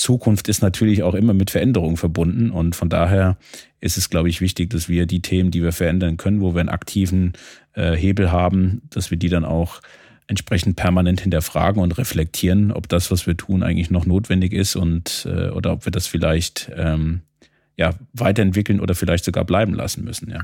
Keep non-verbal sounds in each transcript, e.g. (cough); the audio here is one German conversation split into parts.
Zukunft ist natürlich auch immer mit Veränderungen verbunden und von daher ist es, glaube ich, wichtig, dass wir die Themen, die wir verändern können, wo wir einen aktiven äh, Hebel haben, dass wir die dann auch entsprechend permanent hinterfragen und reflektieren, ob das, was wir tun, eigentlich noch notwendig ist und äh, oder ob wir das vielleicht ähm, ja, weiterentwickeln oder vielleicht sogar bleiben lassen müssen. Ja.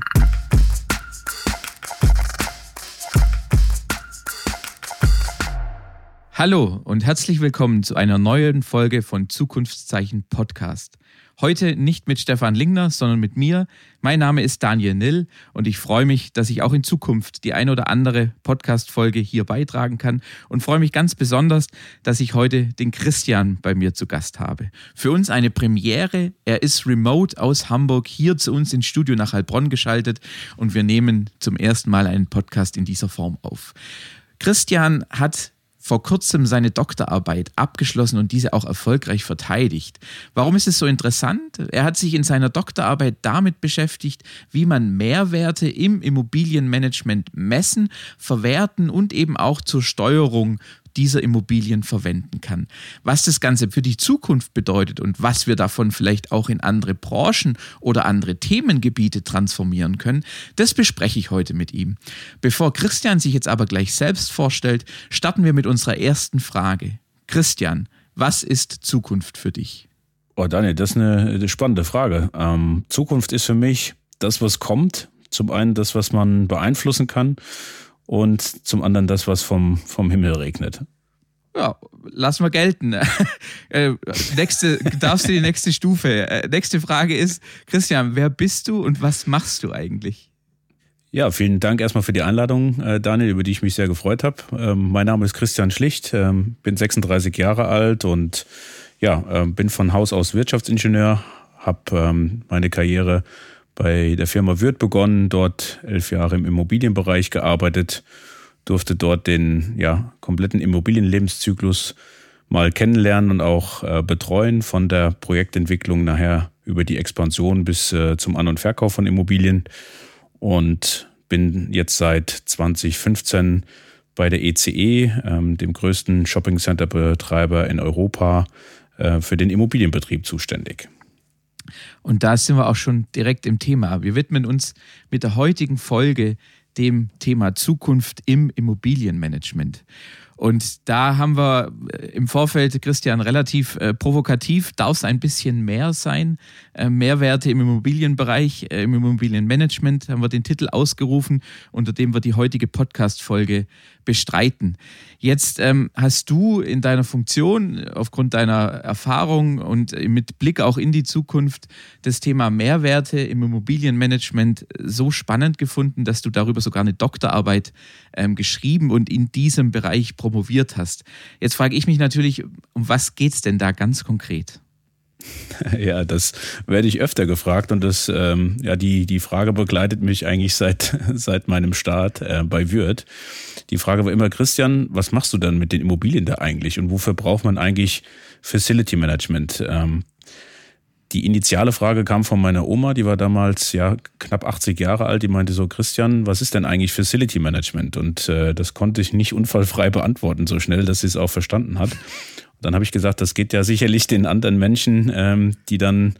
Hallo und herzlich willkommen zu einer neuen Folge von Zukunftszeichen Podcast. Heute nicht mit Stefan Lingner, sondern mit mir. Mein Name ist Daniel Nill und ich freue mich, dass ich auch in Zukunft die ein oder andere Podcast-Folge hier beitragen kann und freue mich ganz besonders, dass ich heute den Christian bei mir zu Gast habe. Für uns eine Premiere. Er ist remote aus Hamburg hier zu uns ins Studio nach Heilbronn geschaltet und wir nehmen zum ersten Mal einen Podcast in dieser Form auf. Christian hat vor kurzem seine Doktorarbeit abgeschlossen und diese auch erfolgreich verteidigt. Warum ist es so interessant? Er hat sich in seiner Doktorarbeit damit beschäftigt, wie man Mehrwerte im Immobilienmanagement messen, verwerten und eben auch zur Steuerung dieser Immobilien verwenden kann. Was das Ganze für die Zukunft bedeutet und was wir davon vielleicht auch in andere Branchen oder andere Themengebiete transformieren können, das bespreche ich heute mit ihm. Bevor Christian sich jetzt aber gleich selbst vorstellt, starten wir mit unserer ersten Frage. Christian, was ist Zukunft für dich? Oh, Daniel, das ist eine, spannende Frage. Ähm, Zukunft ist für mich das, was kommt. Zum einen das, was man beeinflussen kann und zum anderen das, was vom, vom Himmel regnet. Ja, lassen wir gelten. (laughs) äh, nächste, darfst du die nächste Stufe. Äh, nächste Frage ist, Christian, wer bist du und was machst du eigentlich? Ja, vielen Dank erstmal für die Einladung, äh, Daniel, über die ich mich sehr gefreut habe. Ähm, mein Name ist Christian Schlicht, ähm, bin 36 Jahre alt und ja, äh, bin von Haus aus Wirtschaftsingenieur, habe ähm, meine Karriere bei der Firma Würth begonnen, dort elf Jahre im Immobilienbereich gearbeitet, durfte dort den ja, kompletten Immobilienlebenszyklus mal kennenlernen und auch äh, betreuen, von der Projektentwicklung nachher über die Expansion bis äh, zum An- und Verkauf von Immobilien und bin jetzt seit 2015 bei der ECE, e, ähm, dem größten Shopping-Center-Betreiber in Europa, äh, für den Immobilienbetrieb zuständig. Und da sind wir auch schon direkt im Thema. Wir widmen uns mit der heutigen Folge dem Thema Zukunft im Immobilienmanagement. Und da haben wir äh, im Vorfeld, Christian, relativ äh, provokativ, darf es ein bisschen mehr sein. Äh, Mehrwerte im Immobilienbereich, äh, im Immobilienmanagement haben wir den Titel ausgerufen, unter dem wir die heutige Podcast-Folge bestreiten. Jetzt ähm, hast du in deiner Funktion, aufgrund deiner Erfahrung und mit Blick auch in die Zukunft, das Thema Mehrwerte im Immobilienmanagement so spannend gefunden, dass du darüber sogar eine Doktorarbeit ähm, geschrieben und in diesem Bereich promoviert hast. Jetzt frage ich mich natürlich, um was geht es denn da ganz konkret? (laughs) Ja, das werde ich öfter gefragt und das, ähm, ja, die, die Frage begleitet mich eigentlich seit, (laughs) seit meinem Start äh, bei Würth. Die Frage war immer, Christian, was machst du dann mit den Immobilien da eigentlich und wofür braucht man eigentlich Facility Management? Ähm, die initiale Frage kam von meiner Oma, die war damals ja knapp 80 Jahre alt. Die meinte so, Christian, was ist denn eigentlich Facility Management? Und äh, das konnte ich nicht unfallfrei beantworten, so schnell, dass sie es auch verstanden hat. Dann habe ich gesagt, das geht ja sicherlich den anderen Menschen, ähm, die dann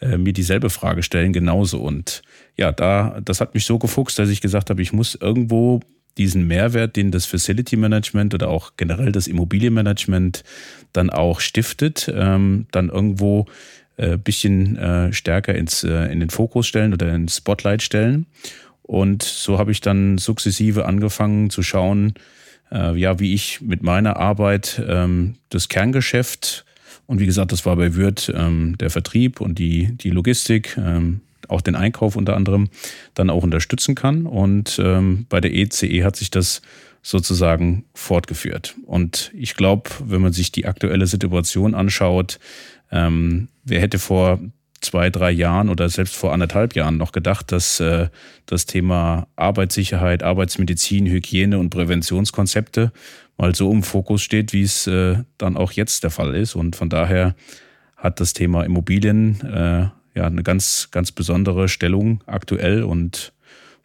äh, mir dieselbe Frage stellen, genauso. Und ja, da, das hat mich so gefuchst, dass ich gesagt habe, ich muss irgendwo diesen Mehrwert, den das Facility Management oder auch generell das Immobilienmanagement dann auch stiftet, ähm, dann irgendwo äh, bisschen äh, stärker ins, äh, in den Fokus stellen oder ins Spotlight stellen. Und so habe ich dann sukzessive angefangen zu schauen, äh, ja, wie ich mit meiner Arbeit ähm, das Kerngeschäft und wie gesagt, das war bei Würth ähm, der Vertrieb und die, die Logistik, ähm, auch den Einkauf unter anderem, dann auch unterstützen kann. Und ähm, bei der ECE e hat sich das sozusagen fortgeführt. Und ich glaube, wenn man sich die aktuelle Situation anschaut, ähm, wer hätte vor zwei, drei Jahren oder selbst vor anderthalb Jahren noch gedacht, dass äh, das Thema Arbeitssicherheit, Arbeitsmedizin, Hygiene und Präventionskonzepte mal so im Fokus steht, wie es äh, dann auch jetzt der Fall ist. Und von daher hat das Thema Immobilien äh, ja eine ganz, ganz besondere Stellung aktuell und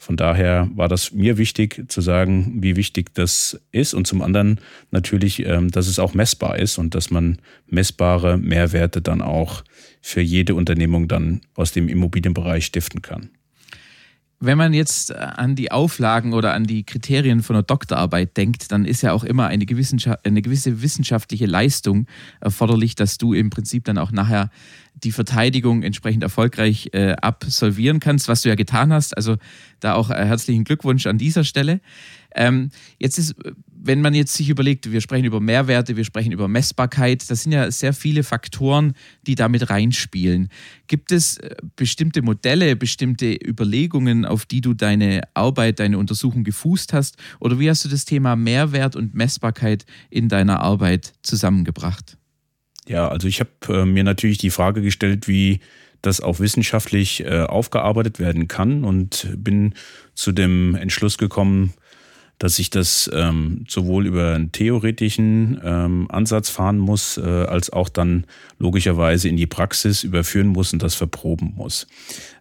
von daher war das mir wichtig zu sagen, wie wichtig das ist und zum anderen natürlich, ähm, dass es auch messbar ist und dass man messbare Mehrwerte dann auch für jede Unternehmung dann aus dem Immobilienbereich stiften kann. Wenn man jetzt an die Auflagen oder an die Kriterien von einer Doktorarbeit denkt, dann ist ja auch immer eine, eine gewisse wissenschaftliche Leistung erforderlich, dass du im Prinzip dann auch nachher die Verteidigung entsprechend erfolgreich äh, absolvieren kannst, was du ja getan hast. Also da auch äh, herzlichen Glückwunsch an dieser Stelle. Ähm, jetzt ist, wenn man jetzt sich überlegt, wir sprechen über Mehrwerte, wir sprechen über Messbarkeit, das sind ja sehr viele Faktoren, die damit reinspielen. Gibt es äh, bestimmte Modelle, bestimmte Überlegungen, auf die du deine Arbeit, deine Untersuchung gefußt hast? Oder wie hast du das Thema Mehrwert und Messbarkeit in deiner Arbeit zusammengebracht? Ja, also ich habe äh, mir natürlich die Frage gestellt, wie das auch wissenschaftlich äh, aufgearbeitet werden kann und bin zu dem Entschluss gekommen, dass ich das ähm, sowohl über einen theoretischen ähm, Ansatz fahren muss, äh, als auch dann logischerweise in die Praxis überführen muss und das verproben muss.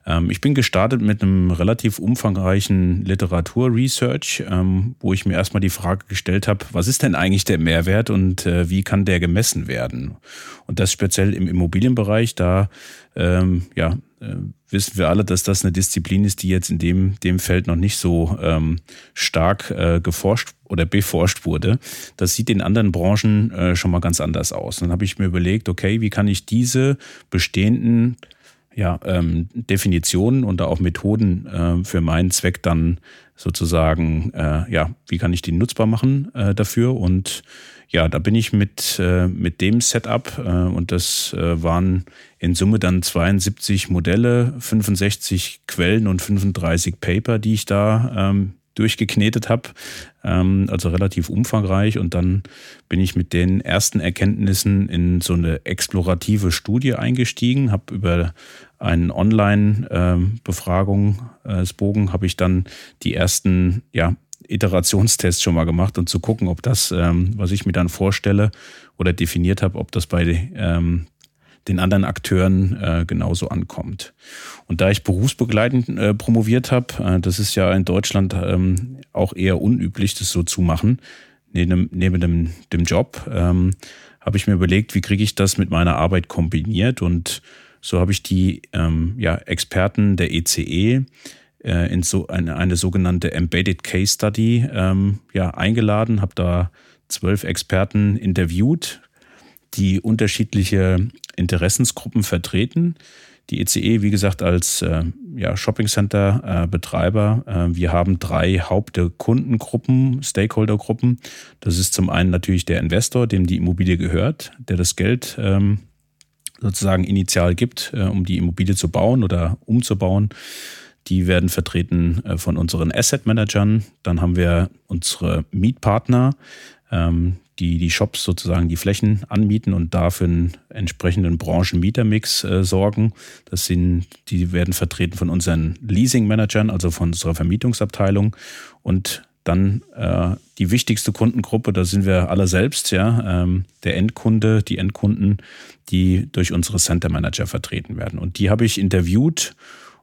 Ähm, ich bin gestartet mit einem relativ umfangreichen Literaturresearch, ähm, wo ich mir erstmal die Frage gestellt habe, was ist denn eigentlich der Mehrwert und äh, wie kann der gemessen werden? Und das speziell im Immobilienbereich, da ähm, ja, äh, wissen wir alle, dass das eine Disziplin ist, die jetzt in dem, dem Feld noch nicht so ähm, stark äh, geforscht oder beforscht wurde. Das sieht in anderen Branchen äh, schon mal ganz anders aus. Dann habe ich mir überlegt, okay, wie kann ich diese bestehenden ja, ähm, Definitionen und auch Methoden äh, für meinen Zweck dann sozusagen, äh, ja, wie kann ich die nutzbar machen äh, dafür? Und ja, da bin ich mit, äh, mit dem Setup äh, und das äh, waren in Summe dann 72 Modelle, 65 Quellen und 35 Paper, die ich da ähm, durchgeknetet habe, ähm, also relativ umfangreich. Und dann bin ich mit den ersten Erkenntnissen in so eine explorative Studie eingestiegen, habe über einen Online-Befragungsbogen ähm, habe ich dann die ersten ja, Iterationstests schon mal gemacht und zu gucken, ob das, ähm, was ich mir dann vorstelle oder definiert habe, ob das bei ähm, den anderen Akteuren äh, genauso ankommt. Und da ich berufsbegleitend äh, promoviert habe, äh, das ist ja in Deutschland ähm, auch eher unüblich, das so zu machen, neben, neben dem, dem Job, ähm, habe ich mir überlegt, wie kriege ich das mit meiner Arbeit kombiniert und so habe ich die ähm, ja, Experten der ECE äh, in so eine, eine sogenannte Embedded Case Study ähm, ja, eingeladen, habe da zwölf Experten interviewt, die unterschiedliche Interessensgruppen vertreten. Die ECE, e, wie gesagt, als äh, ja, Shopping Center äh. Äh, wir haben drei Hauptkundengruppen, Stakeholdergruppen. Das ist zum einen natürlich der Investor, dem die Immobilie gehört, der das Geld ähm, sozusagen initial gibt, äh, um die Immobilie zu bauen oder umzubauen. Die werden vertreten äh, von unseren Asset Managern. Dann haben wir unsere Mietpartner, ähm, die die Shops sozusagen die Flächen anmieten und dafür einen entsprechenden Branchenmietermix äh, sorgen. Das sind, die werden vertreten von unseren Leasing-Managern, also von unserer Vermietungsabteilung. Und dann äh, die wichtigste Kundengruppe, da sind wir alle selbst, ja, ähm, der Endkunde, die Endkunden, die durch unsere Center Manager vertreten werden. Und die habe ich interviewt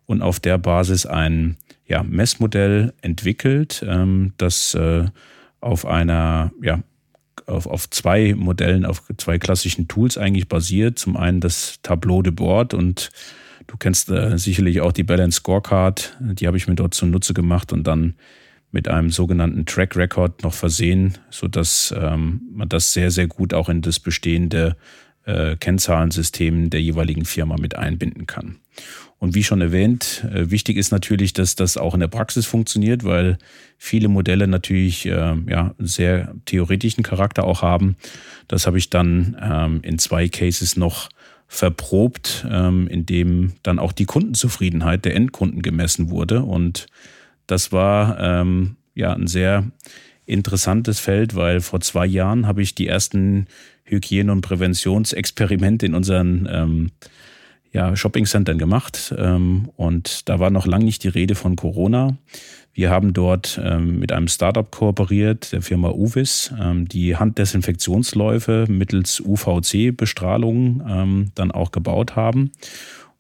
und auf der Basis ein ja, Messmodell entwickelt, ähm, das äh, auf einer, ja, auf, auf zwei Modellen, auf zwei klassischen Tools eigentlich basiert. Zum einen das Tableau de Bord und du kennst äh, sicherlich auch die Balance Scorecard, die habe ich mir dort zunutze gemacht und dann mit einem sogenannten Track Record noch versehen, sodass ähm, man das sehr, sehr gut auch in das bestehende äh, Kennzahlensystem der jeweiligen Firma mit einbinden kann. Und wie schon erwähnt, äh, wichtig ist natürlich, dass das auch in der Praxis funktioniert, weil viele Modelle natürlich äh, ja, sehr theoretischen Charakter auch haben. Das habe ich dann ähm, in zwei Cases noch verprobt, ähm, in dem dann auch die Kundenzufriedenheit der Endkunden gemessen wurde. Und das war ähm, ja ein sehr interessantes Feld, weil vor zwei Jahren habe ich die ersten Hygiene- und Präventionsexperimente in unseren ähm, ja, Shoppingcentern gemacht. Ähm, und da war noch lange nicht die Rede von Corona. Wir haben dort ähm, mit einem Startup kooperiert, der Firma Uvis, ähm, die Handdesinfektionsläufe mittels UVC-Bestrahlung ähm, dann auch gebaut haben.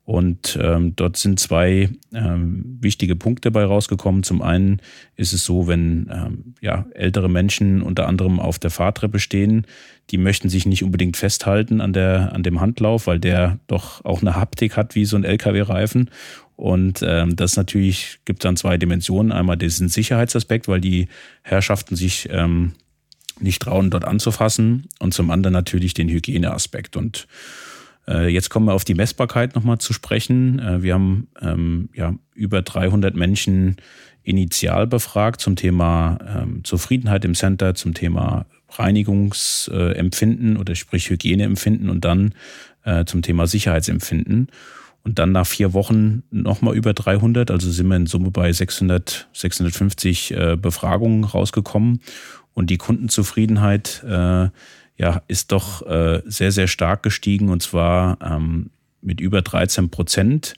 Und ähm, dort sind zwei ähm, wichtige Punkte bei rausgekommen. Zum einen ist es so, wenn ähm, ja, ältere Menschen unter anderem auf der Fahrtreppe stehen, die möchten sich nicht unbedingt festhalten an, der, an dem Handlauf, weil der doch auch eine Haptik hat wie so ein LKW-Reifen. Und ähm, das natürlich gibt dann zwei Dimensionen. Einmal diesen Sicherheitsaspekt, weil die Herrschaften sich ähm, nicht trauen, dort anzufassen. Und zum anderen natürlich den Hygieneaspekt. Und jetzt kommen wir auf die Messbarkeit nochmal zu sprechen. Äh, wir haben ähm, ja, über 300 Menschen initial befragt zum Thema ähm, Zufriedenheit im Center, zum Thema Reinigungsempfinden oder sprich Hygieneempfinden und dann äh, zum Thema Sicherheitsempfinden. Und dann nach vier Wochen nochmal über 300, also sind wir in Summe bei 600, 650 äh, Befragungen rausgekommen. Und die Kundenzufriedenheit äh, ja, ist doch äh, sehr, sehr stark gestiegen und zwar ähm, mit über 13 Prozent.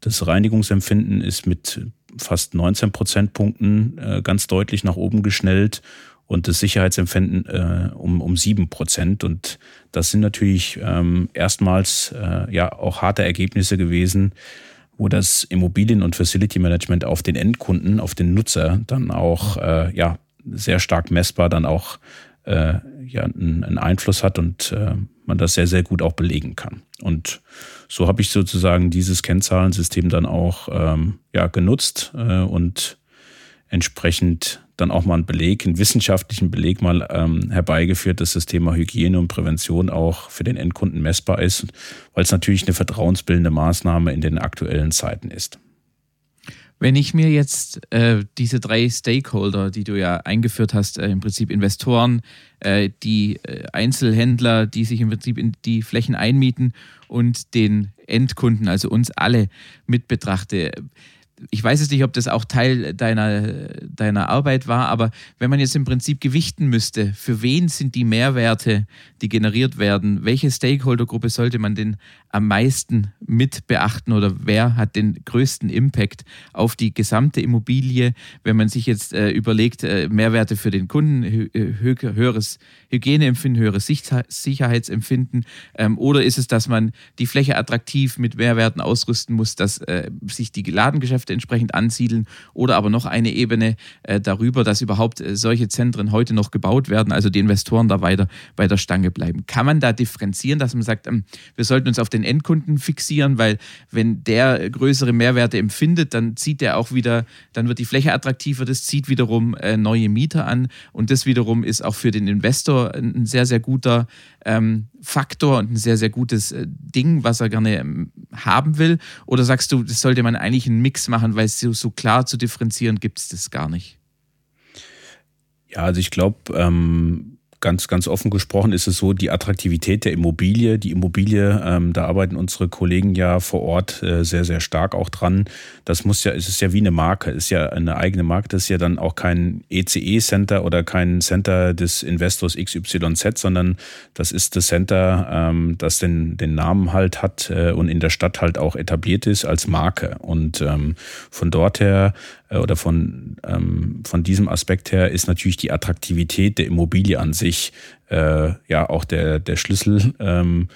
Das Reinigungsempfinden ist mit fast 19 Prozentpunkten äh, ganz deutlich nach oben geschnellt und das Sicherheitsempfinden äh, um, um 7 Prozent. Und das sind natürlich ähm, erstmals äh, ja auch harte Ergebnisse gewesen, wo das Immobilien- und Facility Management auf den Endkunden, auf den Nutzer dann auch äh, ja, sehr stark messbar dann auch äh, ja einen, einen, Einfluss hat und äh, man das sehr, sehr gut auch belegen kann. Und so habe ich sozusagen dieses Kennzahlensystem dann auch ähm, ja, genutzt äh, und entsprechend dann auch mal einen Beleg, einen wissenschaftlichen Beleg mal ähm, herbeigeführt, dass das Thema Hygiene und Prävention auch für den Endkunden messbar ist, weil es natürlich eine vertrauensbildende Maßnahme in den aktuellen Zeiten ist. Wenn ich mir jetzt äh, diese drei Stakeholder, die du ja eingeführt hast, äh, im Prinzip Investoren, äh, die äh, Einzelhändler, die sich im Prinzip in die Flächen einmieten und den Endkunden, also uns alle mit betrachte, ich weiß jetzt nicht, ob das auch Teil deiner, deiner Arbeit war, aber wenn man jetzt im Prinzip gewichten müsste, für wen sind die Mehrwerte, die generiert werden, welche Stakeholdergruppe sollte man denn am meisten mit beachten oder wer hat den größten Impact auf die gesamte Immobilie, wenn man sich jetzt äh, überlegt, äh, Mehrwerte für den Kunden, hö äh, höheres Hygieneempfinden, höheres Sicherheitsempfinden ähm, oder ist es, dass man die Fläche attraktiv mit Mehrwerten ausrüsten muss, dass äh, sich die Ladengeschäfte entsprechend ansiedeln oder aber noch eine Ebene äh, darüber, dass überhaupt äh, solche Zentren heute noch gebaut werden, also die Investoren da weiter bei der Stange bleiben. Kann man da differenzieren, dass man sagt, ähm, wir sollten uns auf den den Endkunden fixieren, weil wenn der größere Mehrwerte empfindet, dann zieht er auch wieder, dann wird die Fläche attraktiver, das zieht wiederum äh, neue Mieter an und das wiederum ist auch für den Investor ein sehr, sehr guter ähm, Faktor und ein sehr, sehr gutes äh, Ding, was er gerne ähm, haben will? Oder sagst du, das sollte man eigentlich einen Mix machen, weil so, so klar zu differenzieren gibt es das gar nicht? Ja, also ich glaube, ähm, ganz, ganz offen gesprochen ist es so, die Attraktivität der Immobilie, die Immobilie, ähm, da arbeiten unsere Kollegen ja vor Ort äh, sehr, sehr stark auch dran. Das muss ja, es ist ja wie eine Marke, ist ja eine eigene Marke, das ist ja dann auch kein ECE-Center oder kein Center des Investors XYZ, sondern das ist das Center, ähm, das den, den Namen halt hat äh, und in der Stadt halt auch etabliert ist als Marke. Und ähm, von dort her oder von, ähm, von diesem Aspekt her ist natürlich die Attraktivität der Immobilie an sich äh, ja auch der, der Schlüssel. Ähm,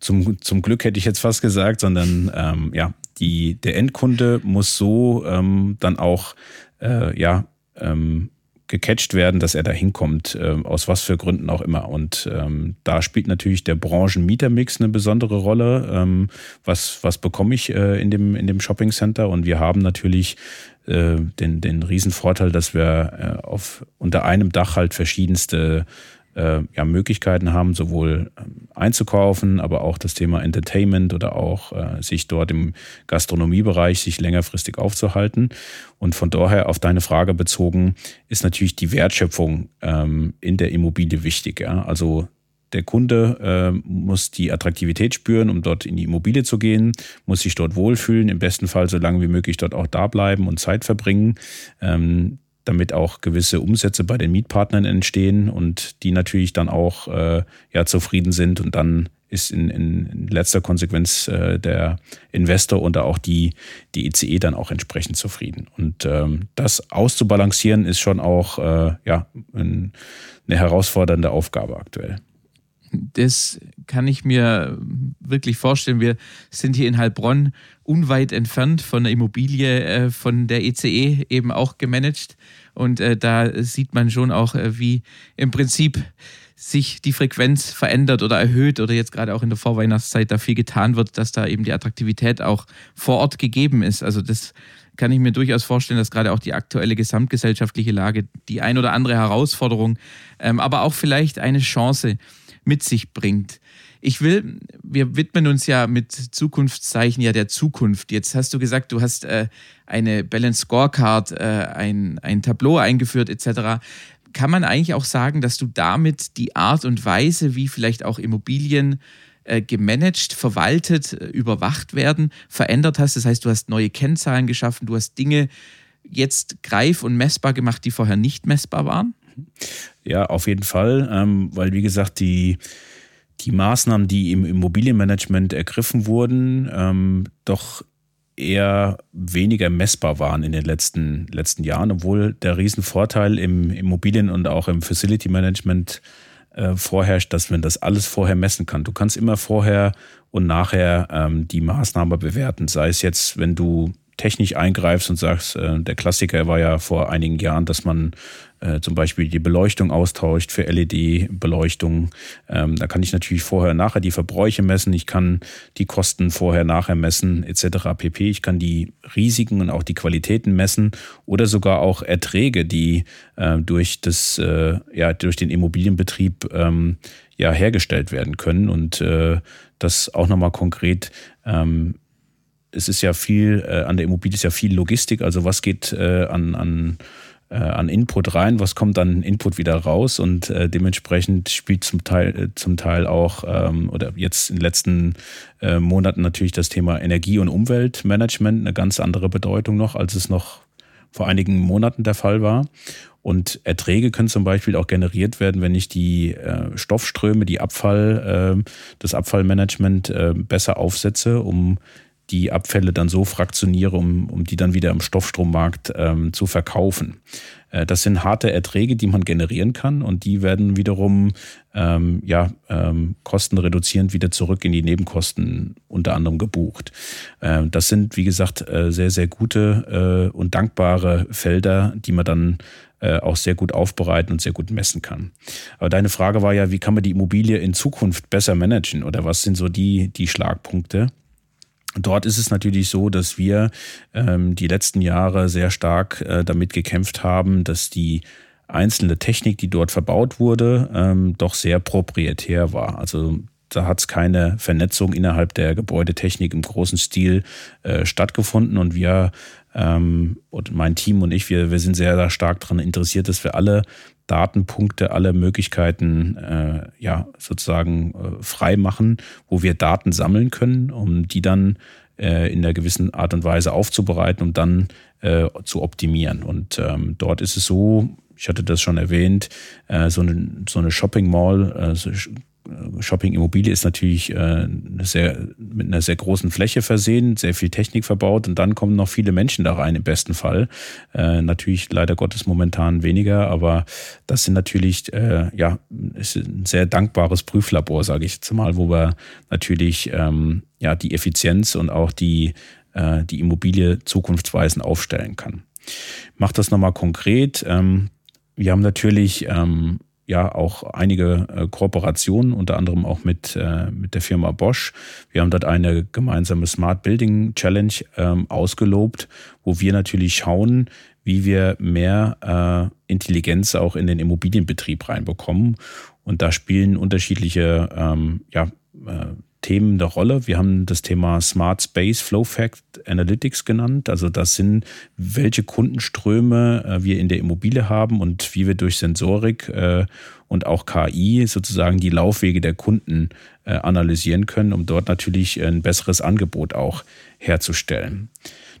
zum, zum Glück hätte ich jetzt fast gesagt, sondern ähm, ja, die, der Endkunde muss so ähm, dann auch äh, ja, ähm, gecatcht werden, dass er da hinkommt, äh, aus was für Gründen auch immer. Und ähm, da spielt natürlich der Branchenmietermix eine besondere Rolle. Ähm, was, was bekomme ich äh, in, dem, in dem Shopping Center? Und wir haben natürlich äh, den, den Riesenvorteil, dass wir äh, auf, unter einem Dach halt verschiedenste äh, ja, Möglichkeiten haben, sowohl ähm, einzukaufen, aber auch das Thema Entertainment oder auch äh, sich dort im Gastronomiebereich sich längerfristig aufzuhalten. Und von daher auf deine Frage bezogen ist natürlich die Wertschöpfung ähm, in der Immobilie wichtig. Ja? Also der Kunde äh, muss die Attraktivität spüren, um dort in die Immobilie zu gehen, muss sich dort wohlfühlen, im besten Fall so lange wie möglich dort auch da bleiben und Zeit verbringen. Ähm, damit auch gewisse Umsätze bei den Mietpartnern entstehen und die natürlich dann auch äh, ja, zufrieden sind und dann ist in, in letzter Konsequenz äh, der Investor und auch die, die ECE dann auch entsprechend zufrieden. Und ähm, das auszubalancieren ist schon auch äh, ja, ein, eine herausfordernde Aufgabe aktuell. Das kann ich mir wirklich vorstellen. Wir sind hier in Heilbronn unweit entfernt von der Immobilie äh, von der ECE e eben auch gemanagt. Und äh, da sieht man schon auch, äh, wie im Prinzip sich die Frequenz verändert oder erhöht oder jetzt gerade auch in der Vorweihnachtszeit da viel getan wird, dass da eben die Attraktivität auch vor Ort gegeben ist. Also das kann ich mir durchaus vorstellen, dass gerade auch die aktuelle gesamtgesellschaftliche Lage die ein oder andere Herausforderung, ähm, aber auch vielleicht eine Chance mit sich bringt. Ich will, wir widmen uns ja mit Zukunftszeichen ja der Zukunft. Jetzt hast du gesagt, du hast äh, eine Balance Scorecard, äh, ein, ein Tableau eingeführt etc. Kann man eigentlich auch sagen, dass du damit die Art und Weise, wie vielleicht auch Immobilien äh, gemanagt, verwaltet, äh, überwacht werden, verändert hast. Das heißt, du hast neue Kennzahlen geschaffen, du hast Dinge jetzt greif- und messbar gemacht, die vorher nicht messbar waren? Ja, auf jeden Fall, ähm, weil wie gesagt, die, die Maßnahmen, die im Immobilienmanagement ergriffen wurden, ähm, doch eher weniger messbar waren in den letzten, letzten Jahren, obwohl der Riesenvorteil im Immobilien- und auch im Facility Management äh, vorherrscht, dass man das alles vorher messen kann. Du kannst immer vorher und nachher ähm, die Maßnahme bewerten. Sei es jetzt, wenn du technisch eingreifst und sagst, äh, der Klassiker war ja vor einigen Jahren, dass man äh, zum Beispiel die Beleuchtung austauscht für LED-Beleuchtung. Ähm, da kann ich natürlich vorher, nachher die Verbräuche messen. Ich kann die Kosten vorher, nachher messen etc. pp. Ich kann die Risiken und auch die Qualitäten messen oder sogar auch Erträge, die äh, durch das, äh, ja, durch den Immobilienbetrieb ähm, ja hergestellt werden können und äh, das auch nochmal konkret ähm, es ist ja viel, äh, an der Immobilie ist ja viel Logistik, also was geht äh, an, an äh, an Input rein, was kommt an Input wieder raus und äh, dementsprechend spielt zum Teil äh, zum Teil auch ähm, oder jetzt in den letzten äh, Monaten natürlich das Thema Energie- und Umweltmanagement eine ganz andere Bedeutung noch, als es noch vor einigen Monaten der Fall war. Und Erträge können zum Beispiel auch generiert werden, wenn ich die äh, Stoffströme, die Abfall, äh, das Abfallmanagement äh, besser aufsetze, um die Abfälle dann so fraktioniere, um, um die dann wieder im Stoffstrommarkt ähm, zu verkaufen. Äh, das sind harte Erträge, die man generieren kann und die werden wiederum ähm, ja, ähm, kostenreduzierend wieder zurück in die Nebenkosten unter anderem gebucht. Äh, das sind, wie gesagt, äh, sehr, sehr gute äh, und dankbare Felder, die man dann äh, auch sehr gut aufbereiten und sehr gut messen kann. Aber deine Frage war ja, wie kann man die Immobilie in Zukunft besser managen oder was sind so die, die Schlagpunkte? Dort ist es natürlich so, dass wir ähm, die letzten Jahre sehr stark äh, damit gekämpft haben, dass die einzelne Technik, die dort verbaut wurde, ähm, doch sehr proprietär war. Also da hat es keine Vernetzung innerhalb der Gebäudetechnik im großen Stil äh, stattgefunden. Und wir ähm, und mein Team und ich, wir, wir sind sehr, sehr stark daran interessiert, dass wir alle Datenpunkte, alle Möglichkeiten äh, ja sozusagen äh, frei machen, wo wir Daten sammeln können, um die dann äh, in einer gewissen Art und Weise aufzubereiten, um dann äh, zu optimieren. Und ähm, dort ist es so, ich hatte das schon erwähnt, äh, so eine, so eine Shopping Mall, äh, so Shopping Immobilie ist natürlich äh, sehr, mit einer sehr großen Fläche versehen, sehr viel Technik verbaut und dann kommen noch viele Menschen da rein im besten Fall. Äh, natürlich leider Gottes momentan weniger, aber das sind natürlich äh, ja ist ein sehr dankbares Prüflabor, sage ich jetzt mal, wo wir natürlich ähm, ja die Effizienz und auch die äh, die Immobilie zukunftsweisend aufstellen kann. Macht das nochmal konkret. Ähm, wir haben natürlich ähm, ja auch einige äh, Kooperationen, unter anderem auch mit, äh, mit der Firma Bosch. Wir haben dort eine gemeinsame Smart Building Challenge ähm, ausgelobt, wo wir natürlich schauen, wie wir mehr äh, Intelligenz auch in den Immobilienbetrieb reinbekommen. Und da spielen unterschiedliche ähm, ja, Themen der Rolle. Wir haben das Thema Smart Space Flow Fact Analytics genannt. Also das sind, welche Kundenströme äh, wir in der Immobilie haben und wie wir durch Sensorik äh, und auch KI sozusagen die Laufwege der Kunden äh, analysieren können, um dort natürlich ein besseres Angebot auch herzustellen.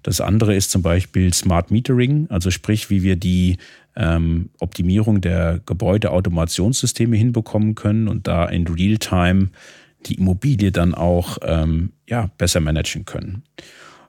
Das andere ist zum Beispiel Smart Metering, also sprich, wie wir die ähm, Optimierung der Gebäudeautomationssysteme hinbekommen können und da in Realtime die Immobilie dann auch ähm, ja, besser managen können.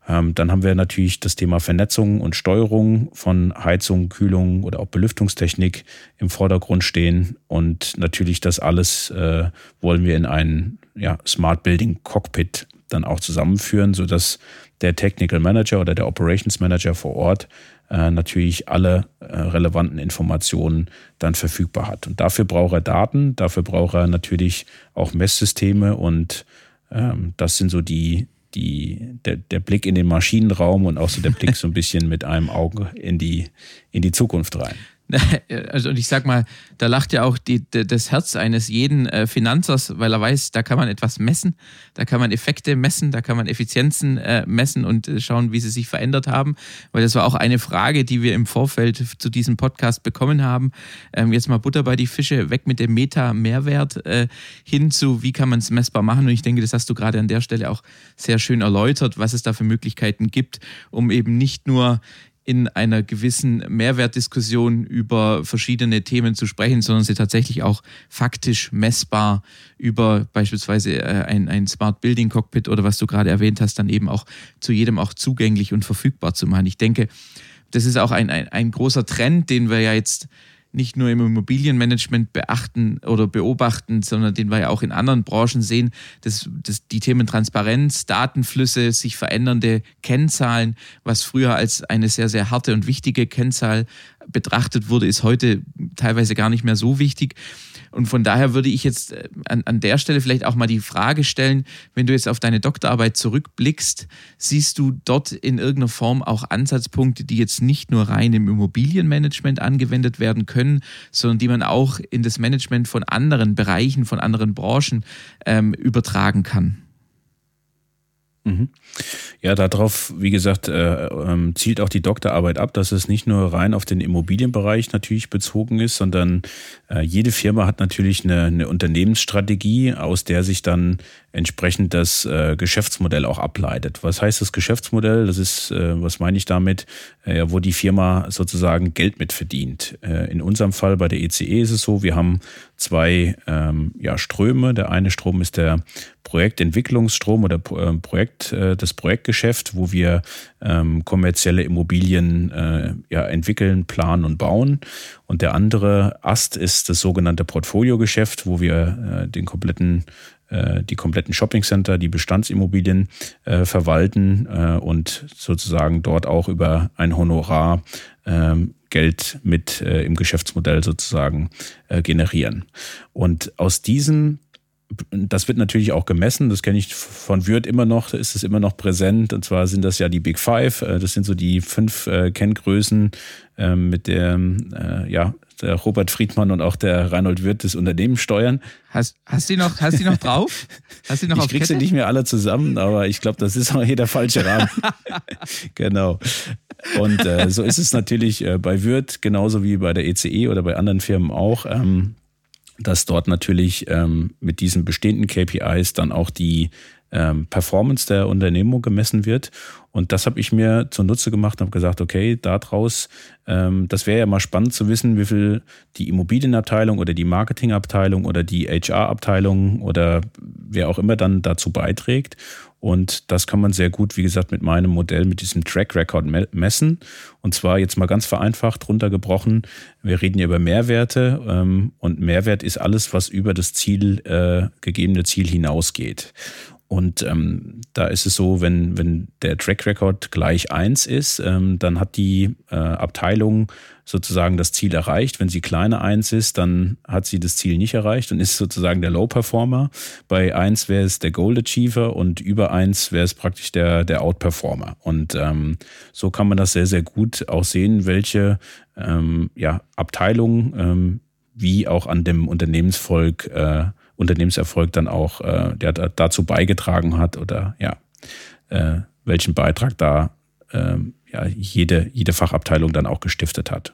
Ähm, dann haben wir natürlich das Thema Vernetzung und Steuerung von Heizung, Kühlung oder auch Belüftungstechnik im Vordergrund stehen. Und natürlich das alles äh, wollen wir in ein ja, Smart Building Cockpit dann auch zusammenführen, sodass der Technical Manager oder der Operations Manager vor Ort äh, natürlich alle äh, relevanten Informationen dann verfügbar hat. Und dafür braucht er Daten, dafür braucht er natürlich auch Messsysteme und ähm, das sind so die, die, der, der Blick in den Maschinenraum und auch so der Blick (laughs) so ein bisschen mit einem Auge in die, in die Zukunft rein. (laughs) Also und ich sag mal, da lacht ja auch die, das Herz eines jeden äh, Finanzers, weil er weiß, da kann man etwas messen, da kann man Effekte messen, da kann man Effizienzen äh, messen und äh, schauen, wie sie sich verändert haben. Weil das war auch eine Frage, die wir im Vorfeld zu diesem Podcast bekommen haben. Ähm, jetzt mal Butter bei die Fische, weg mit dem Meta-Mehrwert hin zu, wie kann man es messbar machen. Und ich denke, das hast du gerade an der Stelle auch sehr schön erläutert, was es da für Möglichkeiten gibt, um eben nicht nur in einer gewissen Mehrwertdiskussion über verschiedene Themen zu sprechen, sondern sie tatsächlich auch faktisch messbar über beispielsweise äh, ein, ein Smart Building Cockpit oder was du gerade erwähnt hast, dann eben auch zu jedem auch zugänglich und verfügbar zu machen. Ich denke, das ist auch ein, ein, ein großer Trend, den wir ja jetzt nicht nur im Immobilienmanagement beachten oder beobachten, sondern den wir ja auch in anderen Branchen sehen, dass, dass die Themen Transparenz, Datenflüsse, sich verändernde Kennzahlen, was früher als eine sehr, sehr harte und wichtige Kennzahl betrachtet wurde, ist heute teilweise gar nicht mehr so wichtig. Und von daher würde ich jetzt äh, an, an der Stelle vielleicht auch mal die Frage stellen, wenn du jetzt auf deine Doktorarbeit zurückblickst, siehst du dort in irgendeiner Form auch Ansatzpunkte, die jetzt nicht nur rein im Immobilienmanagement angewendet werden können, sondern die man auch in das Management von anderen Bereichen, von anderen Branchen ähm, übertragen kann? Mhm. Ja, darauf, wie gesagt, äh, ähm, zielt auch die Doktorarbeit ab, dass es nicht nur rein auf den Immobilienbereich natürlich bezogen ist, sondern äh, jede Firma hat natürlich eine, eine Unternehmensstrategie, aus der sich dann entsprechend das äh, Geschäftsmodell auch ableitet. Was heißt das Geschäftsmodell? Das ist, äh, was meine ich damit, äh, wo die Firma sozusagen Geld mit verdient. Äh, in unserem Fall bei der ECE e ist es so, wir haben zwei ähm, ja, Ströme. Der eine Strom ist der Projektentwicklungsstrom oder äh, Projekt, äh, das Projektgeschäft, wo wir ähm, kommerzielle Immobilien äh, ja, entwickeln, planen und bauen. Und der andere Ast ist das sogenannte Portfoliogeschäft, wo wir äh, den kompletten die kompletten Shoppingcenter, die Bestandsimmobilien äh, verwalten äh, und sozusagen dort auch über ein Honorar ähm, Geld mit äh, im Geschäftsmodell sozusagen äh, generieren. Und aus diesem das wird natürlich auch gemessen, das kenne ich von Würth immer noch, da ist es immer noch präsent. Und zwar sind das ja die Big Five, äh, das sind so die fünf Kenngrößen, ähm, mit der ja, der Robert Friedmann und auch der Reinhold Wirth das Unternehmen steuern. Hast, hast du noch, hast die noch drauf? Hast die noch ich krieg sie nicht mehr alle zusammen, aber ich glaube, das ist auch hier der falsche Rahmen. (laughs) genau. Und äh, so ist es natürlich äh, bei Wirth genauso wie bei der ECE e oder bei anderen Firmen auch. Ähm, dass dort natürlich ähm, mit diesen bestehenden KPIs dann auch die ähm, Performance der Unternehmung gemessen wird. Und das habe ich mir zunutze gemacht und habe gesagt, okay, daraus, ähm, das wäre ja mal spannend zu wissen, wie viel die Immobilienabteilung oder die Marketingabteilung oder die HR-Abteilung oder wer auch immer dann dazu beiträgt. Und das kann man sehr gut, wie gesagt, mit meinem Modell, mit diesem Track Record messen. Und zwar jetzt mal ganz vereinfacht runtergebrochen. Wir reden ja über Mehrwerte ähm, und Mehrwert ist alles, was über das Ziel, äh, gegebene Ziel hinausgeht. Und ähm, da ist es so, wenn, wenn der Track Record gleich eins ist, ähm, dann hat die äh, Abteilung sozusagen das Ziel erreicht. Wenn sie kleiner eins ist, dann hat sie das Ziel nicht erreicht und ist sozusagen der Low Performer. Bei eins wäre es der Gold Achiever und über eins wäre es praktisch der, der Outperformer. Und ähm, so kann man das sehr, sehr gut auch sehen, welche ähm, ja, Abteilung ähm, wie auch an dem Unternehmensvolk äh, Unternehmenserfolg dann auch äh, der dazu beigetragen hat oder ja, äh, welchen Beitrag da äh, ja, jede, jede Fachabteilung dann auch gestiftet hat.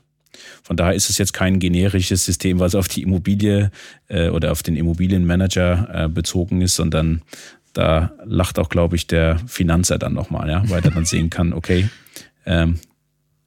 Von daher ist es jetzt kein generisches System, was auf die Immobilie äh, oder auf den Immobilienmanager äh, bezogen ist, sondern da lacht auch, glaube ich, der Finanzer dann nochmal, ja, weil er dann sehen kann, okay, ähm,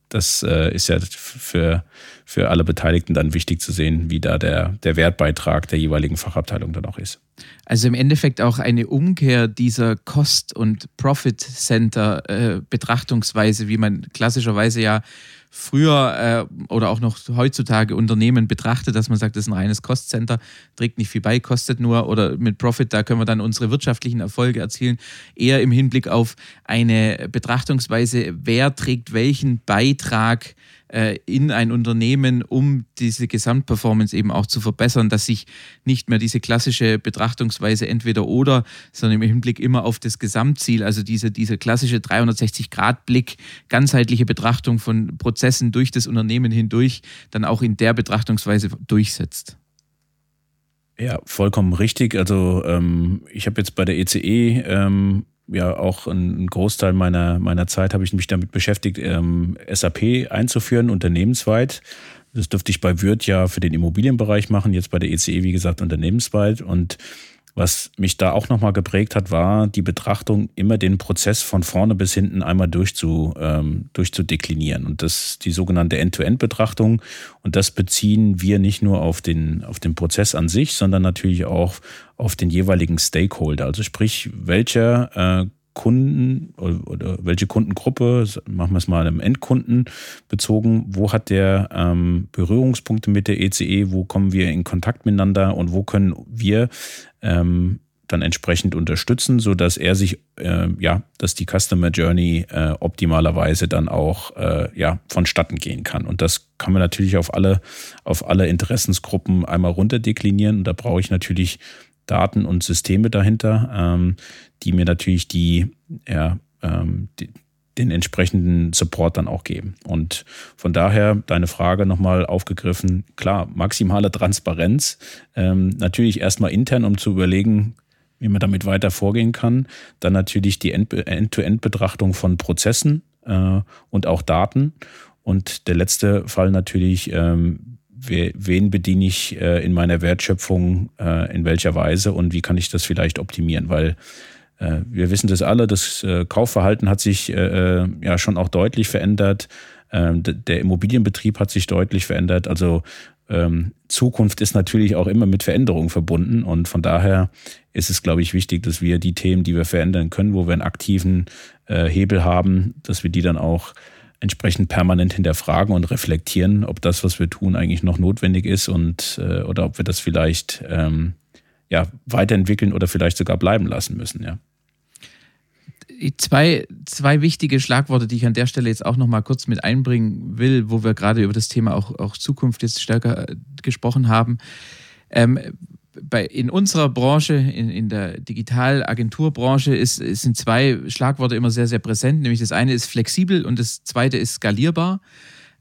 das äh, ist ja für, für alle Beteiligten dann wichtig zu sehen, wie da der, der Wertbeitrag der jeweiligen Fachabteilung dann auch ist. Also im Endeffekt auch eine Umkehr dieser Cost- und Profit-Center-Betrachtungsweise, wie man klassischerweise ja früher äh, oder auch noch heutzutage Unternehmen betrachtet, dass man sagt, das ist ein reines Cost-Center, trägt nicht viel bei, kostet nur oder mit Profit, da können wir dann unsere wirtschaftlichen Erfolge erzielen. Eher im Hinblick auf eine Betrachtungsweise, wer trägt welchen Beitrag äh, in ein Unternehmen, um diese Gesamtperformance eben auch zu verbessern, dass sich nicht mehr diese klassische Betrachtungsweise entweder oder, sondern im Hinblick immer auf das Gesamtziel, also diese, diese klassische 360-Grad-Blick, ganzheitliche Betrachtung von Prozessen durch das Unternehmen hindurch, dann auch in der Betrachtungsweise durchsetzt. Ja, vollkommen richtig. Also ähm, ich habe jetzt bei der ECE e, ähm, ja auch einen Großteil meiner, meiner Zeit habe ich mich damit beschäftigt, ähm, SAP einzuführen, unternehmensweit. Das dürfte ich bei Wirt ja für den Immobilienbereich machen, jetzt bei der ECE, e, wie gesagt, unternehmensweit. Und was mich da auch nochmal geprägt hat, war die Betrachtung, immer den Prozess von vorne bis hinten einmal durchzu, ähm, durchzudeklinieren. Und das die sogenannte End-to-End-Betrachtung. Und das beziehen wir nicht nur auf den, auf den Prozess an sich, sondern natürlich auch auf den jeweiligen Stakeholder. Also sprich, welcher äh, Kunden oder welche Kundengruppe, machen wir es mal im Endkunden bezogen, wo hat der ähm, Berührungspunkte mit der ECE, e, wo kommen wir in Kontakt miteinander und wo können wir ähm, dann entsprechend unterstützen, so dass er sich, äh, ja, dass die Customer Journey äh, optimalerweise dann auch äh, ja vonstatten gehen kann. Und das kann man natürlich auf alle auf alle Interessensgruppen einmal runterdeklinieren. Und da brauche ich natürlich Daten und Systeme dahinter, ähm, die mir natürlich die, ja, ähm, die, den entsprechenden Support dann auch geben. Und von daher deine Frage nochmal aufgegriffen. Klar, maximale Transparenz. Ähm, natürlich erstmal intern, um zu überlegen, wie man damit weiter vorgehen kann. Dann natürlich die End-to-End-Betrachtung von Prozessen äh, und auch Daten. Und der letzte Fall natürlich, ähm, wen bediene ich äh, in meiner Wertschöpfung, äh, in welcher Weise und wie kann ich das vielleicht optimieren, weil äh, wir wissen das alle, das Kaufverhalten hat sich ja schon auch deutlich verändert. Ähm, der Immobilienbetrieb hat sich deutlich verändert. Also ähm, Zukunft ist natürlich auch immer mit Veränderungen verbunden und von daher ist es, glaube ich, wichtig, dass wir die Themen, die wir verändern können, wo wir einen aktiven Hebel haben, dass wir die dann auch entsprechend permanent hinterfragen und reflektieren, ob das, was wir tun, eigentlich noch notwendig ist und äh, oder ob wir das vielleicht ähm, ja, weiterentwickeln oder vielleicht sogar bleiben lassen müssen, ja. Zwei, zwei wichtige Schlagworte, die ich an der Stelle jetzt auch noch mal kurz mit einbringen will, wo wir gerade über das Thema auch, auch Zukunft jetzt stärker äh, gesprochen haben. Ähm, bei, in unserer Branche, in, in der Digitalagenturbranche, ist, sind zwei Schlagworte immer sehr, sehr präsent. Nämlich das eine ist flexibel und das zweite ist skalierbar.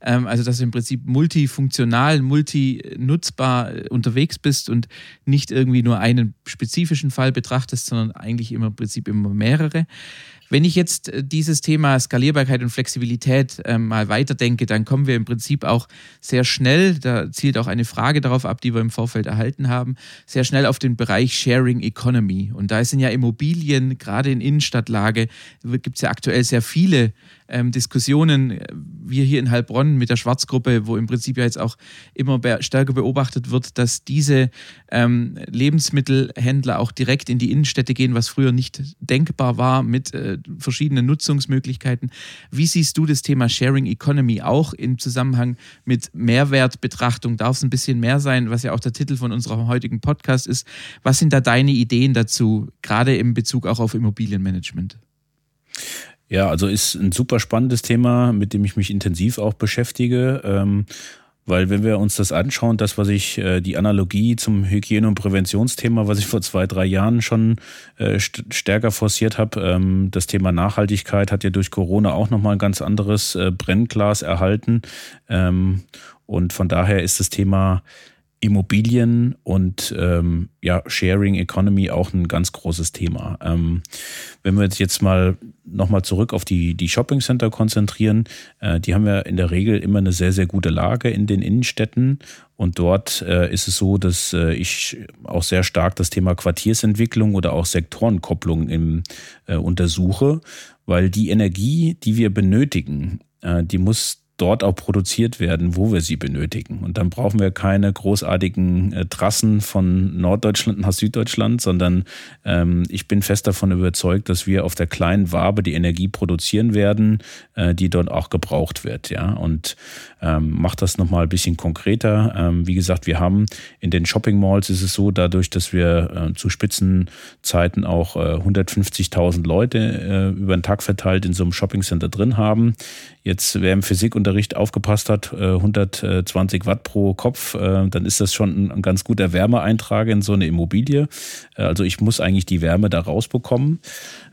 Ähm, also, dass du im Prinzip multifunktional, multinutzbar unterwegs bist und nicht irgendwie nur einen spezifischen Fall betrachtest, sondern eigentlich immer im Prinzip immer mehrere. Wenn ich jetzt äh, dieses Thema Skalierbarkeit und Flexibilität äh, mal weiterdenke, dann kommen wir im Prinzip auch sehr schnell, da zielt auch eine Frage darauf ab, die wir im Vorfeld erhalten haben, sehr schnell auf den Bereich Sharing Economy. Und da sind ja Immobilien, gerade in Innenstadtlage, gibt es ja aktuell sehr viele ähm, Diskussionen, äh, wir hier in Heilbronn mit der Schwarzgruppe, wo im Prinzip ja jetzt auch immer stärker beobachtet wird, dass diese ähm, Lebensmittelhändler auch direkt in die Innenstädte gehen, was früher nicht denkbar war mit äh, verschiedenen Nutzungsmöglichkeiten. Wie siehst du das Thema Sharing Economy auch im Zusammenhang mit Mehrwertbetrachtung? Darf es ein bisschen mehr sein, was ja auch der Titel von unserem heutigen Podcast ist? Was sind da deine Ideen dazu, gerade im Bezug auch auf Immobilienmanagement? Ja, also ist ein super spannendes Thema, mit dem ich mich intensiv auch beschäftige. Ähm, weil wenn wir uns das anschauen, das, was ich, äh, die Analogie zum Hygiene- und Präventionsthema, was ich vor zwei, drei Jahren schon äh, stärker forciert habe, ähm, das Thema Nachhaltigkeit hat ja durch Corona auch nochmal ein ganz anderes äh, Brennglas erhalten. Ähm, und von daher ist das Thema Immobilien und ähm, ja, Sharing Economy auch ein ganz großes Thema. Ähm, wenn wir jetzt mal nochmal zurück auf die, die Shopping Center konzentrieren, äh, die haben ja in der Regel immer eine sehr, sehr gute Lage in den Innenstädten. Und dort äh, ist es so, dass äh, ich auch sehr stark das Thema Quartiersentwicklung oder auch Sektorenkopplung im, äh, untersuche, weil die Energie, die wir benötigen, äh, die muss dort auch produziert werden, wo wir sie benötigen. Und dann brauchen wir keine großartigen äh, Trassen von Norddeutschland nach Süddeutschland, sondern ähm, ich bin fest davon überzeugt, dass wir auf der kleinen Wabe die Energie produzieren werden, äh, die dort auch gebraucht wird. Ja, und ähm, macht das nochmal ein bisschen konkreter. Ähm, wie gesagt, wir haben in den Shopping Malls ist es so, dadurch, dass wir äh, zu Spitzenzeiten auch äh, 150.000 Leute äh, über den Tag verteilt in so einem Shopping Center drin haben. Jetzt, wer im Physikunterricht aufgepasst hat, 120 äh, Watt pro Kopf, äh, dann ist das schon ein ganz guter Wärmeeintrag in so eine Immobilie. Äh, also ich muss eigentlich die Wärme da rausbekommen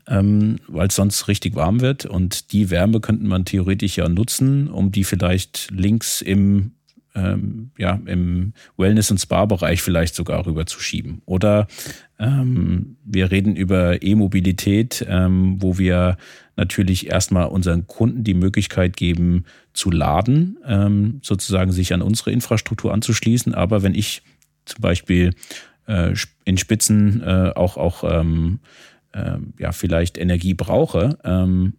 ähm, weil es sonst richtig warm wird. Und die Wärme könnte man theoretisch ja nutzen, um die vielleicht links im ähm, ja, im Wellness- und Spa-Bereich vielleicht sogar rüber zu schieben. Oder ähm, wir reden über E-Mobilität, ähm, wo wir natürlich erstmal unseren Kunden die Möglichkeit geben, zu laden, ähm, sozusagen sich an unsere Infrastruktur anzuschließen. Aber wenn ich zum Beispiel äh, in Spitzen äh, auch, auch ähm, äh, ja, vielleicht Energie brauche, ähm,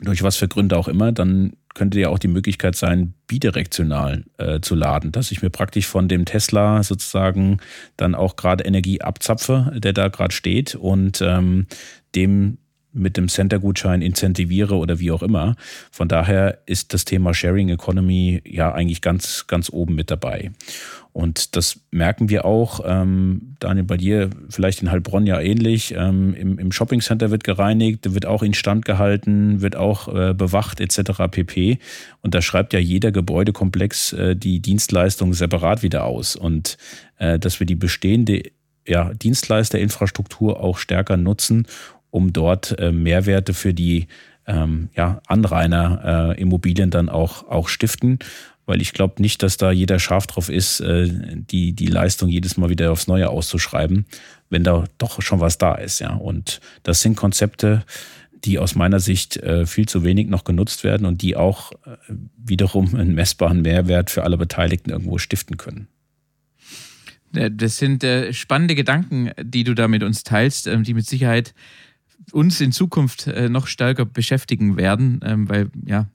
durch was für Gründe auch immer, dann könnte ja auch die Möglichkeit sein, bidirektional äh, zu laden, dass ich mir praktisch von dem Tesla sozusagen dann auch gerade Energie abzapfe, der da gerade steht und ähm, dem mit dem Center-Gutschein incentiviere oder wie auch immer. Von daher ist das Thema Sharing Economy ja eigentlich ganz, ganz oben mit dabei. Und das merken wir auch, ähm, Daniel, bei dir vielleicht in Heilbronn ja ähnlich. Ähm, im, Im Shoppingcenter wird gereinigt, wird auch instand gehalten, wird auch äh, bewacht etc. pp. Und da schreibt ja jeder Gebäudekomplex äh, die Dienstleistung separat wieder aus. Und äh, dass wir die bestehende ja, Dienstleisterinfrastruktur auch stärker nutzen, um dort äh, Mehrwerte für die ähm, ja, Anrainer äh, Immobilien dann auch, auch stiften weil ich glaube nicht, dass da jeder scharf drauf ist, äh, die, die Leistung jedes Mal wieder aufs Neue auszuschreiben, wenn da doch schon was da ist. Ja. Und das sind Konzepte, die aus meiner Sicht äh, viel zu wenig noch genutzt werden und die auch äh, wiederum einen messbaren Mehrwert für alle Beteiligten irgendwo stiften können. Das sind spannende Gedanken, die du da mit uns teilst, ähm, die mit Sicherheit uns in Zukunft äh, noch stärker beschäftigen werden, ähm, weil ja,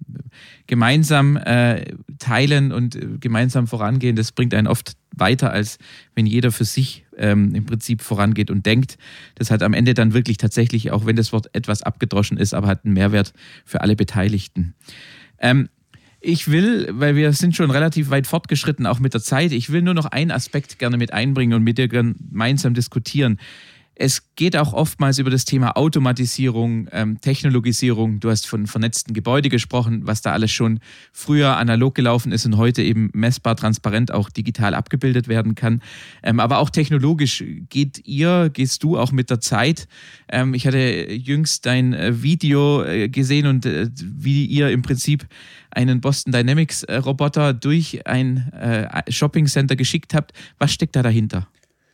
gemeinsam äh, teilen und äh, gemeinsam vorangehen, das bringt einen oft weiter, als wenn jeder für sich ähm, im Prinzip vorangeht und denkt. Das hat am Ende dann wirklich tatsächlich, auch wenn das Wort etwas abgedroschen ist, aber hat einen Mehrwert für alle Beteiligten. Ähm, ich will, weil wir sind schon relativ weit fortgeschritten, auch mit der Zeit, ich will nur noch einen Aspekt gerne mit einbringen und mit dir gemeinsam diskutieren. Es geht auch oftmals über das Thema Automatisierung, ähm, Technologisierung. Du hast von vernetzten Gebäuden gesprochen, was da alles schon früher analog gelaufen ist und heute eben messbar, transparent auch digital abgebildet werden kann. Ähm, aber auch technologisch geht ihr, gehst du auch mit der Zeit. Ähm, ich hatte jüngst dein äh, Video äh, gesehen und äh, wie ihr im Prinzip einen Boston Dynamics äh, Roboter durch ein äh, Shopping Center geschickt habt. Was steckt da dahinter?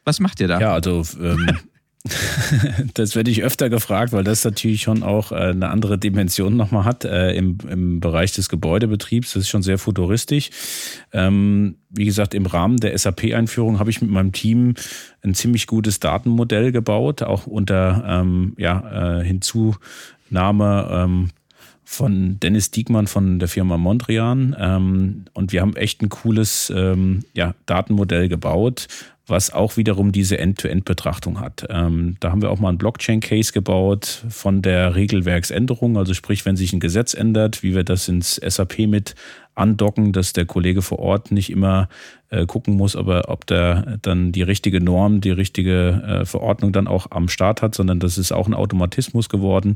Was macht ihr da? Ja, also ähm, (laughs) das werde ich öfter gefragt, weil das natürlich schon auch äh, eine andere Dimension nochmal hat äh, im, im Bereich des Gebäudebetriebs. Das ist schon sehr futuristisch. Ähm, wie gesagt, im Rahmen der SAP-Einführung habe ich mit meinem Team ein ziemlich gutes Datenmodell gebaut, auch unter ähm, ja, äh, Hinzunahme ähm, von Dennis Diekmann von der Firma Mondrian. Ähm, und wir haben echt ein cooles ähm, ja, Datenmodell gebaut, was auch wiederum diese End-to-End-Betrachtung hat. Ähm, da haben wir auch mal einen Blockchain-Case gebaut von der Regelwerksänderung, also sprich, wenn sich ein Gesetz ändert, wie wir das ins SAP mit andocken, dass der Kollege vor Ort nicht immer äh, gucken muss, aber ob der dann die richtige Norm, die richtige äh, Verordnung dann auch am Start hat, sondern das ist auch ein Automatismus geworden,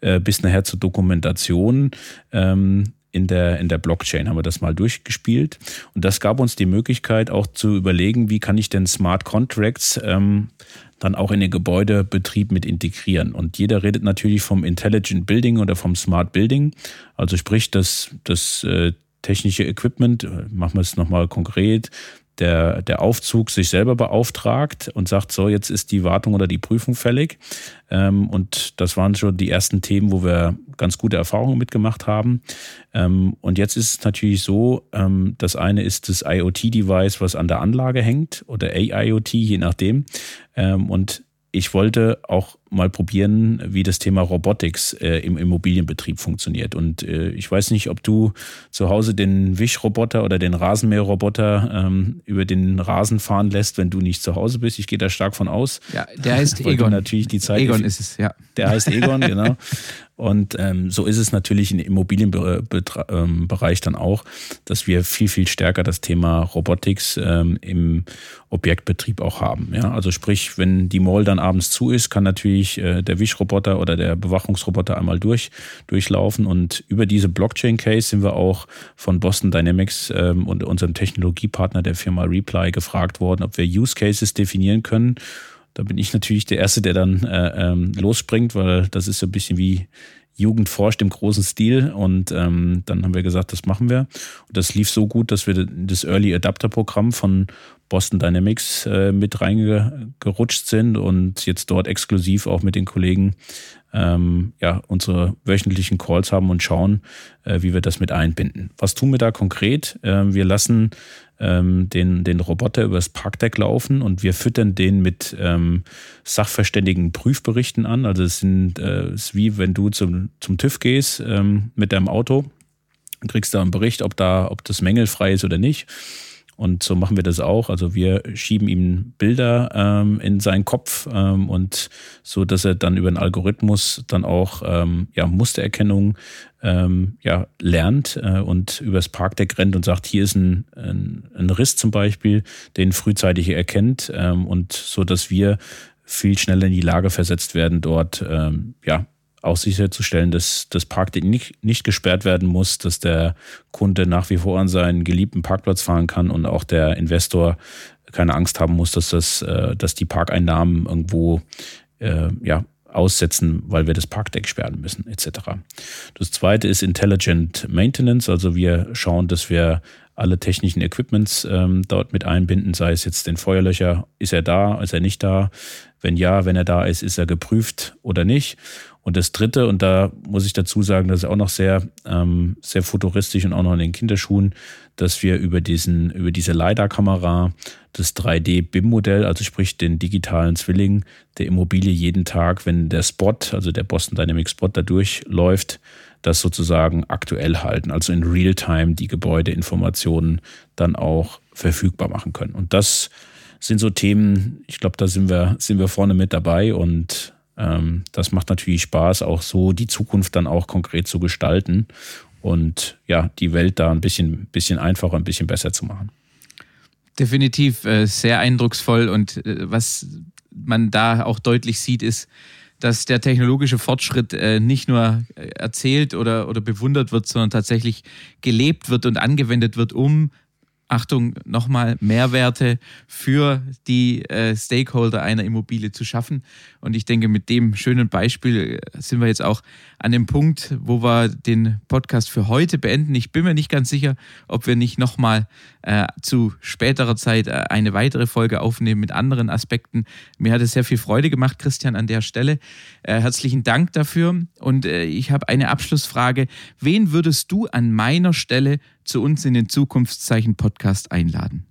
äh, bis nachher zur Dokumentation. Ähm, in der, in der Blockchain haben wir das mal durchgespielt. Und das gab uns die Möglichkeit auch zu überlegen, wie kann ich denn Smart Contracts ähm, dann auch in den Gebäudebetrieb mit integrieren. Und jeder redet natürlich vom Intelligent Building oder vom Smart Building. Also sprich, dass das äh, technische Equipment, äh, machen wir es nochmal konkret, der, der Aufzug sich selber beauftragt und sagt, so, jetzt ist die Wartung oder die Prüfung fällig. Ähm, und das waren schon die ersten Themen, wo wir ganz gute Erfahrungen mitgemacht haben. Ähm, und jetzt ist es natürlich so, ähm, das eine ist das IoT-Device, was an der Anlage hängt oder AIoT, je nachdem. und ich wollte auch mal probieren, wie das Thema Robotics äh, im Immobilienbetrieb funktioniert. Und äh, ich weiß nicht, ob du zu Hause den Wischroboter oder den Rasenmäherroboter ähm, über den Rasen fahren lässt, wenn du nicht zu Hause bist. Ich gehe da stark von aus. Ja, der heißt (laughs) Egon. Natürlich die Zeit. Egon ist es, ja. Der heißt Egon, (laughs) genau. Und ähm, so ist es natürlich im Immobilienbereich dann auch, dass wir viel, viel stärker das Thema Robotics ähm, im Objektbetrieb auch haben. Ja, also sprich, wenn die Mall dann abends zu ist, kann natürlich äh, der Wischroboter oder der Bewachungsroboter einmal durch, durchlaufen. Und über diese Blockchain-Case sind wir auch von Boston Dynamics ähm, und unserem Technologiepartner der Firma Reply gefragt worden, ob wir Use Cases definieren können da bin ich natürlich der Erste, der dann äh, ähm, losspringt, weil das ist so ein bisschen wie Jugend forscht im großen Stil. Und ähm, dann haben wir gesagt, das machen wir. Und das lief so gut, dass wir das Early Adapter Programm von Boston Dynamics äh, mit reingerutscht sind und jetzt dort exklusiv auch mit den Kollegen ähm, ja, unsere wöchentlichen Calls haben und schauen, äh, wie wir das mit einbinden. Was tun wir da konkret? Äh, wir lassen ähm, den, den Roboter übers Parkdeck laufen und wir füttern den mit ähm, sachverständigen Prüfberichten an. Also es sind, äh, ist wie wenn du zum, zum TÜV gehst ähm, mit deinem Auto, kriegst da einen Bericht, ob da, ob das mängelfrei ist oder nicht. Und so machen wir das auch. Also wir schieben ihm Bilder ähm, in seinen Kopf ähm, und so, dass er dann über einen Algorithmus dann auch ähm, ja, Mustererkennung ähm, ja, lernt äh, und übers Parkdeck rennt und sagt, hier ist ein, ein, ein Riss zum Beispiel, den frühzeitig erkennt ähm, und so, dass wir viel schneller in die Lage versetzt werden, dort ähm, ja, auch sicherzustellen, dass das Parkdeck nicht, nicht gesperrt werden muss, dass der Kunde nach wie vor an seinen geliebten Parkplatz fahren kann und auch der Investor keine Angst haben muss, dass, das, äh, dass die Parkeinnahmen irgendwo äh, ja, aussetzen, weil wir das Parkdeck sperren müssen, etc. Das zweite ist Intelligent Maintenance, also wir schauen, dass wir alle technischen Equipments ähm, dort mit einbinden, sei es jetzt den Feuerlöcher, ist er da, ist er nicht da? Wenn ja, wenn er da ist, ist er geprüft oder nicht? Und das Dritte, und da muss ich dazu sagen, das ist auch noch sehr, ähm, sehr futuristisch und auch noch in den Kinderschuhen, dass wir über diesen, über diese LiDAR-Kamera das 3D-BIM-Modell, also sprich den digitalen Zwilling der Immobilie jeden Tag, wenn der Spot, also der Boston Dynamics Spot da durchläuft, das sozusagen aktuell halten, also in Realtime die Gebäudeinformationen dann auch verfügbar machen können. Und das sind so Themen, ich glaube, da sind wir, sind wir vorne mit dabei und ähm, das macht natürlich Spaß, auch so die Zukunft dann auch konkret zu gestalten und ja, die Welt da ein bisschen, bisschen einfacher, ein bisschen besser zu machen. Definitiv äh, sehr eindrucksvoll und äh, was man da auch deutlich sieht, ist, dass der technologische Fortschritt äh, nicht nur äh, erzählt oder, oder bewundert wird, sondern tatsächlich gelebt wird und angewendet wird, um Achtung, nochmal Mehrwerte für die äh, Stakeholder einer Immobilie zu schaffen. Und ich denke, mit dem schönen Beispiel äh, sind wir jetzt auch an dem Punkt, wo wir den Podcast für heute beenden. Ich bin mir nicht ganz sicher, ob wir nicht nochmal äh, zu späterer Zeit äh, eine weitere Folge aufnehmen mit anderen Aspekten. Mir hat es sehr viel Freude gemacht, Christian, an der Stelle. Äh, herzlichen Dank dafür. Und äh, ich habe eine Abschlussfrage. Wen würdest du an meiner Stelle zu uns in den Zukunftszeichen-Podcast einladen?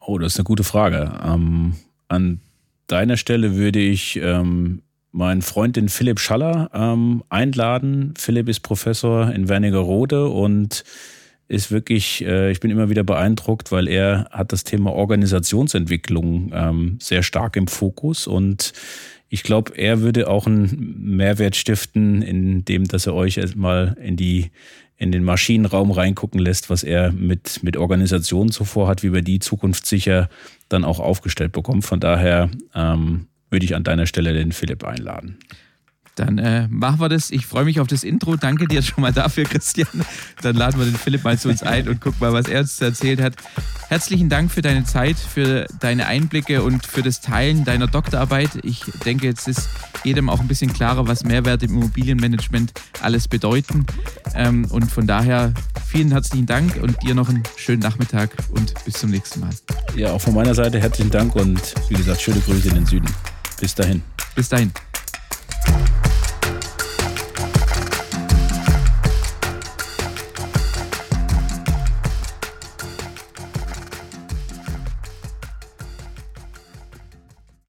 Oh, das ist eine gute Frage. Ähm, an deiner Stelle würde ich ähm, meinen Freund, den Philipp Schaller, ähm, einladen. Philipp ist Professor in Wernigerode und ist wirklich, äh, ich bin immer wieder beeindruckt, weil er hat das Thema Organisationsentwicklung ähm, sehr stark im Fokus und ich glaube, er würde auch einen Mehrwert stiften, indem dass er euch erstmal in die in den Maschinenraum reingucken lässt, was er mit, mit Organisationen zuvor hat, wie wir die zukunftssicher dann auch aufgestellt bekommen. Von daher ähm, würde ich an deiner Stelle den Philipp einladen. Dann äh, machen wir das. Ich freue mich auf das Intro. Danke dir schon mal dafür, Christian. Dann laden wir den Philipp mal zu uns ein und gucken mal, was er uns erzählt hat. Herzlichen Dank für deine Zeit, für deine Einblicke und für das Teilen deiner Doktorarbeit. Ich denke, jetzt ist jedem auch ein bisschen klarer, was Mehrwert im Immobilienmanagement alles bedeuten. Ähm, und von daher vielen herzlichen Dank und dir noch einen schönen Nachmittag und bis zum nächsten Mal. Ja, auch von meiner Seite herzlichen Dank und wie gesagt, schöne Grüße in den Süden. Bis dahin. Bis dahin.